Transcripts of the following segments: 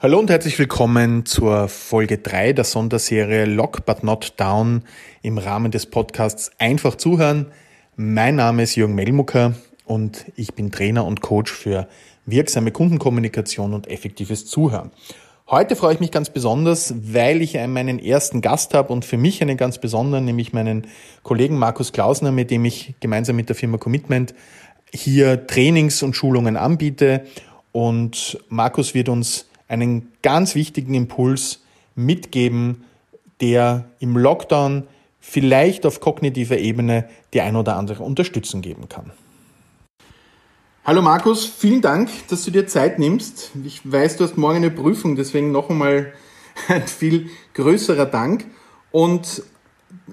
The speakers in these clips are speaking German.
Hallo und herzlich willkommen zur Folge 3 der Sonderserie Lock but not down im Rahmen des Podcasts Einfach zuhören. Mein Name ist Jürgen Melmucker und ich bin Trainer und Coach für wirksame Kundenkommunikation und effektives Zuhören. Heute freue ich mich ganz besonders, weil ich meinen ersten Gast habe und für mich einen ganz besonderen, nämlich meinen Kollegen Markus Klausner, mit dem ich gemeinsam mit der Firma Commitment hier Trainings und Schulungen anbiete. Und Markus wird uns einen ganz wichtigen Impuls mitgeben, der im Lockdown vielleicht auf kognitiver Ebene die ein oder andere Unterstützung geben kann. Hallo Markus, vielen Dank, dass du dir Zeit nimmst. Ich weiß, du hast morgen eine Prüfung, deswegen noch einmal ein viel größerer Dank. Und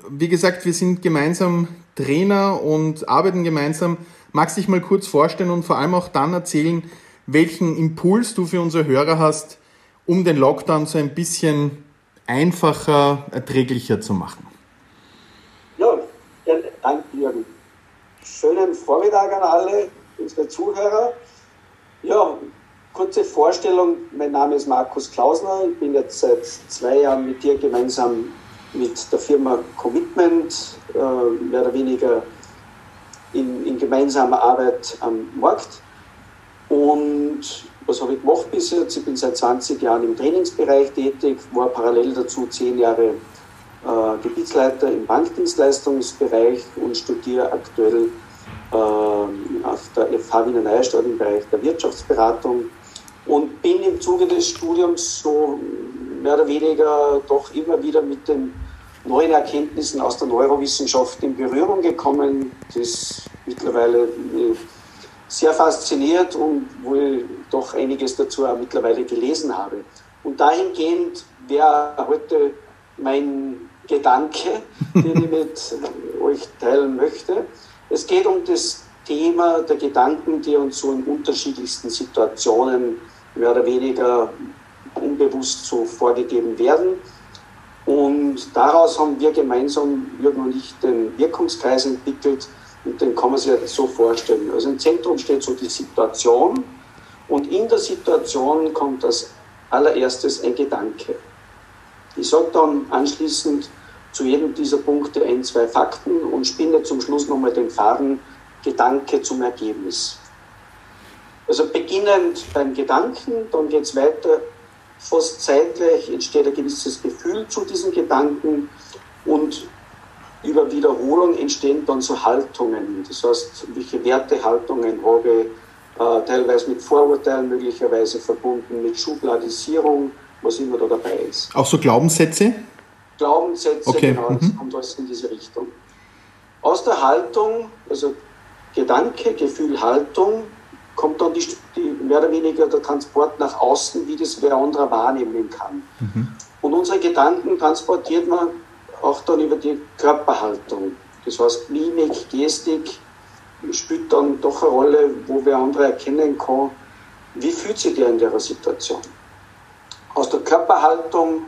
wie gesagt, wir sind gemeinsam Trainer und arbeiten gemeinsam. Magst dich mal kurz vorstellen und vor allem auch dann erzählen, welchen Impuls du für unsere Hörer hast, um den Lockdown so ein bisschen einfacher, erträglicher zu machen. Ja, danke Jürgen. Schönen Vormittag an alle unsere Zuhörer. Ja, kurze Vorstellung. Mein Name ist Markus Klausner. Ich bin jetzt seit zwei Jahren mit dir gemeinsam mit der Firma Commitment, äh, mehr oder weniger in, in gemeinsamer Arbeit am Markt. Und was habe ich gemacht bis jetzt? Ich bin seit 20 Jahren im Trainingsbereich tätig, war parallel dazu zehn Jahre äh, Gebietsleiter im Bankdienstleistungsbereich und studiere aktuell äh, auf der FH Wiener Neustadt im Bereich der Wirtschaftsberatung und bin im Zuge des Studiums so mehr oder weniger doch immer wieder mit den neuen Erkenntnissen aus der Neurowissenschaft in Berührung gekommen. Das mittlerweile sehr fasziniert und wo ich doch einiges dazu auch mittlerweile gelesen habe. Und dahingehend wäre heute mein Gedanke, den ich mit euch teilen möchte. Es geht um das Thema der Gedanken, die uns so in unterschiedlichsten Situationen mehr oder weniger unbewusst so vorgegeben werden. Und daraus haben wir gemeinsam, Jürgen und ich, den Wirkungskreis entwickelt, und den kann man sich jetzt so vorstellen. Also im Zentrum steht so die Situation und in der Situation kommt als allererstes ein Gedanke. Ich sage dann anschließend zu jedem dieser Punkte ein, zwei Fakten und spinne zum Schluss nochmal den Faden Gedanke zum Ergebnis. Also beginnend beim Gedanken, dann geht es weiter, fast zeitgleich entsteht ein gewisses Gefühl zu diesem Gedanken und über Wiederholung entstehen dann so Haltungen. Das heißt, welche Wertehaltungen habe ich, äh, teilweise mit Vorurteilen möglicherweise verbunden, mit Schubladisierung, was immer da dabei ist. Auch so Glaubenssätze? Glaubenssätze, okay. genau, das mhm. kommt alles in diese Richtung. Aus der Haltung, also Gedanke, Gefühl, Haltung, kommt dann die, die, mehr oder weniger der Transport nach außen, wie das wer anderer wahrnehmen kann. Mhm. Und unsere Gedanken transportiert man auch dann über die Körperhaltung. Das heißt, Mimik, Gestik spielt dann doch eine Rolle, wo wer andere erkennen kann, wie fühlt sich der in der Situation. Aus der Körperhaltung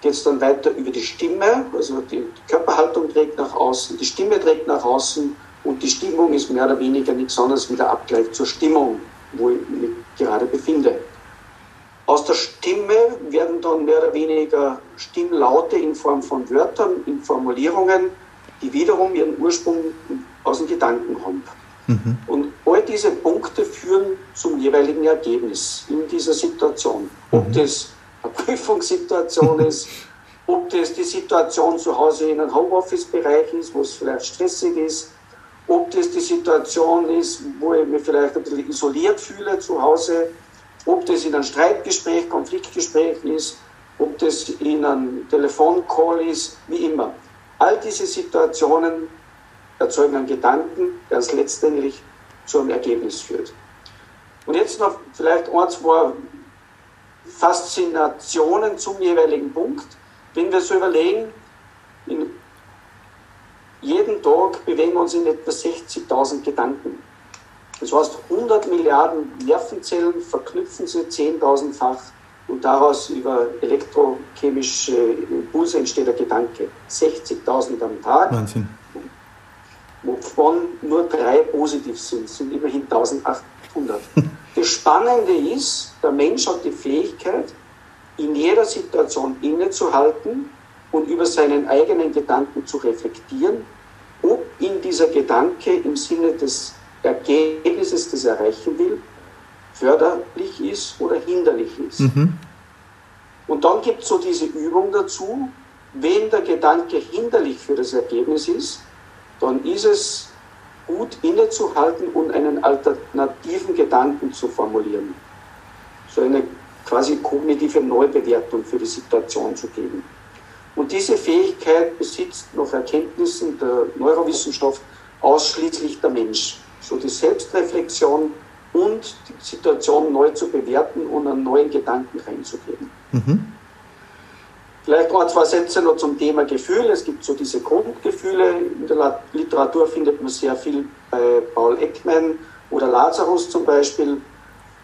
geht es dann weiter über die Stimme, also die Körperhaltung trägt nach außen, die Stimme trägt nach außen und die Stimmung ist mehr oder weniger nichts anderes wie der Abgleich zur Stimmung, wo ich mich gerade befinde. Aus der Stimme werden dann mehr oder weniger Stimmlaute in Form von Wörtern, in Formulierungen, die wiederum ihren Ursprung aus dem Gedanken haben. Mhm. Und all diese Punkte führen zum jeweiligen Ergebnis in dieser Situation. Ob mhm. das eine Prüfungssituation ist, ob das die Situation zu Hause in einem Homeoffice-Bereich ist, wo es vielleicht stressig ist, ob das die Situation ist, wo ich mich vielleicht ein bisschen isoliert fühle zu Hause, ob das in einem Streitgespräch, Konfliktgespräch ist, ob das in einem Telefoncall ist, wie immer. All diese Situationen erzeugen einen Gedanken, der uns letztendlich zu einem Ergebnis führt. Und jetzt noch vielleicht ein, zwei Faszinationen zum jeweiligen Punkt. Wenn wir so überlegen, in jeden Tag bewegen wir uns in etwa 60.000 Gedanken. Das heißt, 100 Milliarden Nervenzellen verknüpfen sie 10.000-fach und daraus über elektrochemische Impulse entsteht der Gedanke. 60.000 am Tag. Wahnsinn. Wovon nur drei positiv sind, sind immerhin 1800. Das Spannende ist, der Mensch hat die Fähigkeit, in jeder Situation innezuhalten und über seinen eigenen Gedanken zu reflektieren, ob in dieser Gedanke im Sinne des Ergebnisses, das er erreichen will, förderlich ist oder hinderlich ist. Mhm. Und dann gibt es so diese Übung dazu, wenn der Gedanke hinderlich für das Ergebnis ist, dann ist es gut innezuhalten und einen alternativen Gedanken zu formulieren. So eine quasi kognitive Neubewertung für die Situation zu geben. Und diese Fähigkeit besitzt nach Erkenntnissen der Neurowissenschaft ausschließlich der Mensch. So die Selbstreflexion und die Situation neu zu bewerten und einen neuen Gedanken reinzugeben. Mhm. Vielleicht noch zwei Sätze noch zum Thema Gefühl. Es gibt so diese Grundgefühle. In der Literatur findet man sehr viel bei Paul Ekman oder Lazarus zum Beispiel.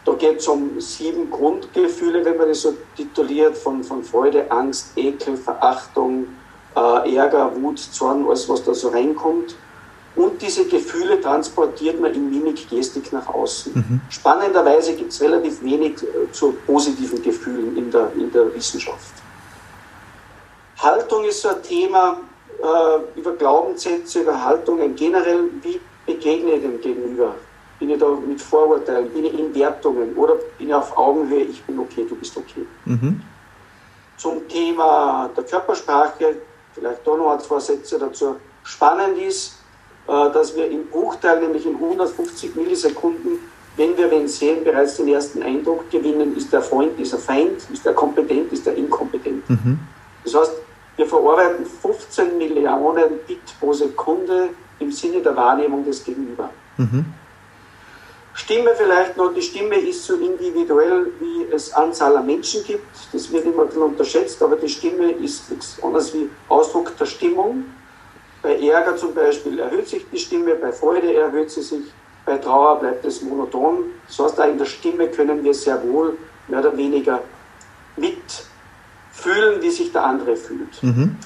Da geht es um sieben Grundgefühle, wenn man das so tituliert, von, von Freude, Angst, Ekel, Verachtung, äh, Ärger, Wut, Zorn, alles, was da so reinkommt. Und diese Gefühle transportiert man in Mimik, Gestik nach außen. Mhm. Spannenderweise gibt es relativ wenig äh, zu positiven Gefühlen in der, in der Wissenschaft. Haltung ist so ein Thema äh, über Glaubenssätze, über Haltungen generell. Wie begegne ich dem Gegenüber? Bin ich da mit Vorurteilen? Bin ich in Wertungen? Oder bin ich auf Augenhöhe? Ich bin okay, du bist okay. Mhm. Zum Thema der Körpersprache, vielleicht da noch ein, zwei Sätze dazu. Spannend ist, dass wir im Bruchteil, nämlich in 150 Millisekunden, wenn wir wen sehen, bereits den ersten Eindruck gewinnen, ist der Freund, ist er Feind, ist er kompetent, ist er inkompetent. Mhm. Das heißt, wir verarbeiten 15 Millionen Bit pro Sekunde im Sinne der Wahrnehmung des Gegenüber. Mhm. Stimme vielleicht noch, die Stimme ist so individuell, wie es Anzahl an Menschen gibt. Das wird immer ein bisschen unterschätzt, aber die Stimme ist nichts anderes wie Ausdruck der Stimmung. Bei Ärger zum Beispiel erhöht sich die Stimme, bei Freude erhöht sie sich, bei Trauer bleibt es monoton. Das heißt, auch in der Stimme können wir sehr wohl mehr oder weniger mit fühlen, wie sich der andere fühlt. Mhm.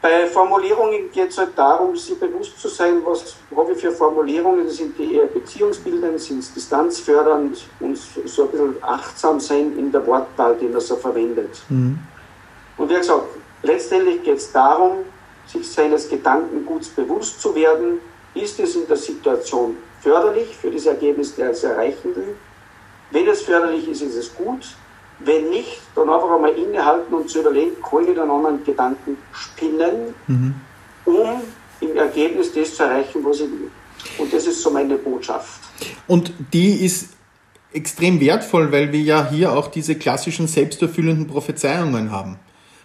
Bei Formulierungen geht es halt darum, sich bewusst zu sein, was habe ich für Formulierungen, sind die eher beziehungsbildend, sind es distanzfördernd und so ein bisschen achtsam sein in der Wortwahl, die man so verwendet. Mhm. Und wie gesagt, letztendlich geht es darum, sich seines Gedankenguts bewusst zu werden, ist es in der Situation förderlich für das Ergebnis, der es erreichen will. Wenn es förderlich ist, ist es gut. Wenn nicht, dann einfach einmal innehalten und zu überlegen, kann ich einen anderen Gedanken spinnen, mhm. um im Ergebnis das zu erreichen, was ich will. Und das ist so meine Botschaft. Und die ist extrem wertvoll, weil wir ja hier auch diese klassischen selbsterfüllenden Prophezeiungen haben.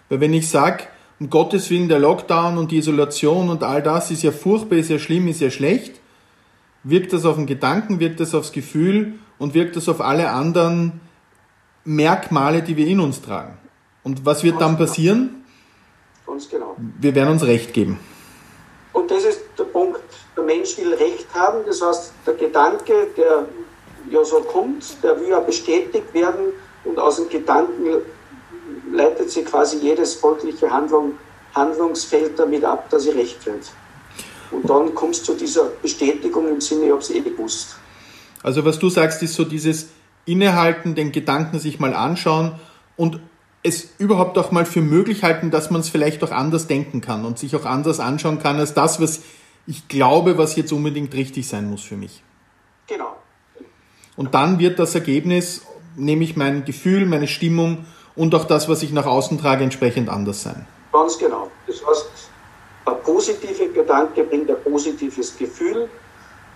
Weil wenn ich sage, um Gottes Willen der Lockdown und die Isolation und all das ist ja furchtbar, ist ja schlimm, ist ja schlecht, wirkt das auf den Gedanken, wirkt das aufs Gefühl und wirkt das auf alle anderen Merkmale, die wir in uns tragen. Und was wird dann passieren? Ganz genau. Wir werden uns Recht geben. Und das ist der Punkt, der Mensch will Recht haben, das heißt, der Gedanke, der ja so kommt, der will ja bestätigt werden und aus dem Gedanken leitet sie quasi jedes folgliche Handlung, Handlungsfeld damit ab, dass sie Recht wird. Und dann kommst du zu dieser Bestätigung im Sinne, ich habe es eh gewusst. Also was du sagst, ist so dieses innehalten, den Gedanken sich mal anschauen und es überhaupt auch mal für möglich halten, dass man es vielleicht auch anders denken kann und sich auch anders anschauen kann als das, was ich glaube, was jetzt unbedingt richtig sein muss für mich. Genau. Und dann wird das Ergebnis, nämlich mein Gefühl, meine Stimmung und auch das, was ich nach außen trage, entsprechend anders sein. Ganz genau. Das heißt, ein positiver Gedanke bringt ein positives Gefühl,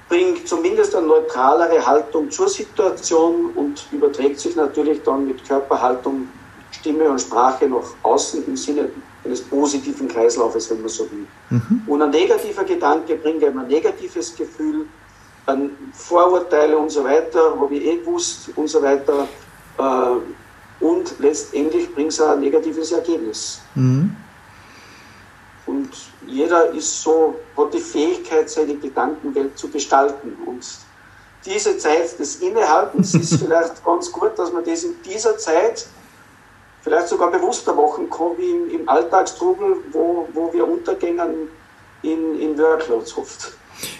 bringt zumindest eine neutralere Haltung zur Situation und überträgt sich natürlich dann mit Körperhaltung, Stimme und Sprache nach außen im Sinne eines positiven Kreislaufes, wenn man so will. Mhm. Und ein negativer Gedanke bringt einem ein negatives Gefühl, Vorurteile und so weiter, habe ich eh gewusst und so weiter. Äh, und letztendlich bringt es ein negatives Ergebnis. Mhm. Und jeder ist so, hat die Fähigkeit, seine Gedankenwelt zu gestalten. Und diese Zeit des Innehaltens ist vielleicht ganz gut, dass man das in dieser Zeit vielleicht sogar bewusster machen kann, wie im, im Alltagstrubel, wo, wo wir untergängen in, in Workloads oft.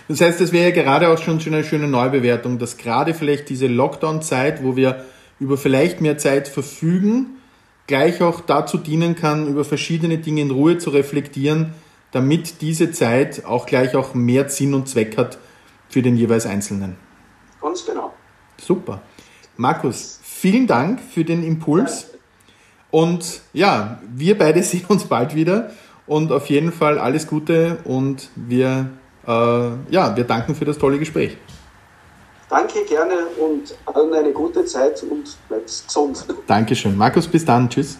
Das heißt, es wäre ja gerade auch schon eine schöne Neubewertung, dass gerade vielleicht diese Lockdown-Zeit, wo wir über vielleicht mehr Zeit verfügen, gleich auch dazu dienen kann, über verschiedene Dinge in Ruhe zu reflektieren, damit diese Zeit auch gleich auch mehr Sinn und Zweck hat für den jeweils Einzelnen. Ganz genau. Super. Markus, vielen Dank für den Impuls. Und ja, wir beide sehen uns bald wieder und auf jeden Fall alles Gute und wir, äh, ja, wir danken für das tolle Gespräch. Danke gerne und allen eine gute Zeit und bleibt gesund. Dankeschön. Markus, bis dann. Tschüss.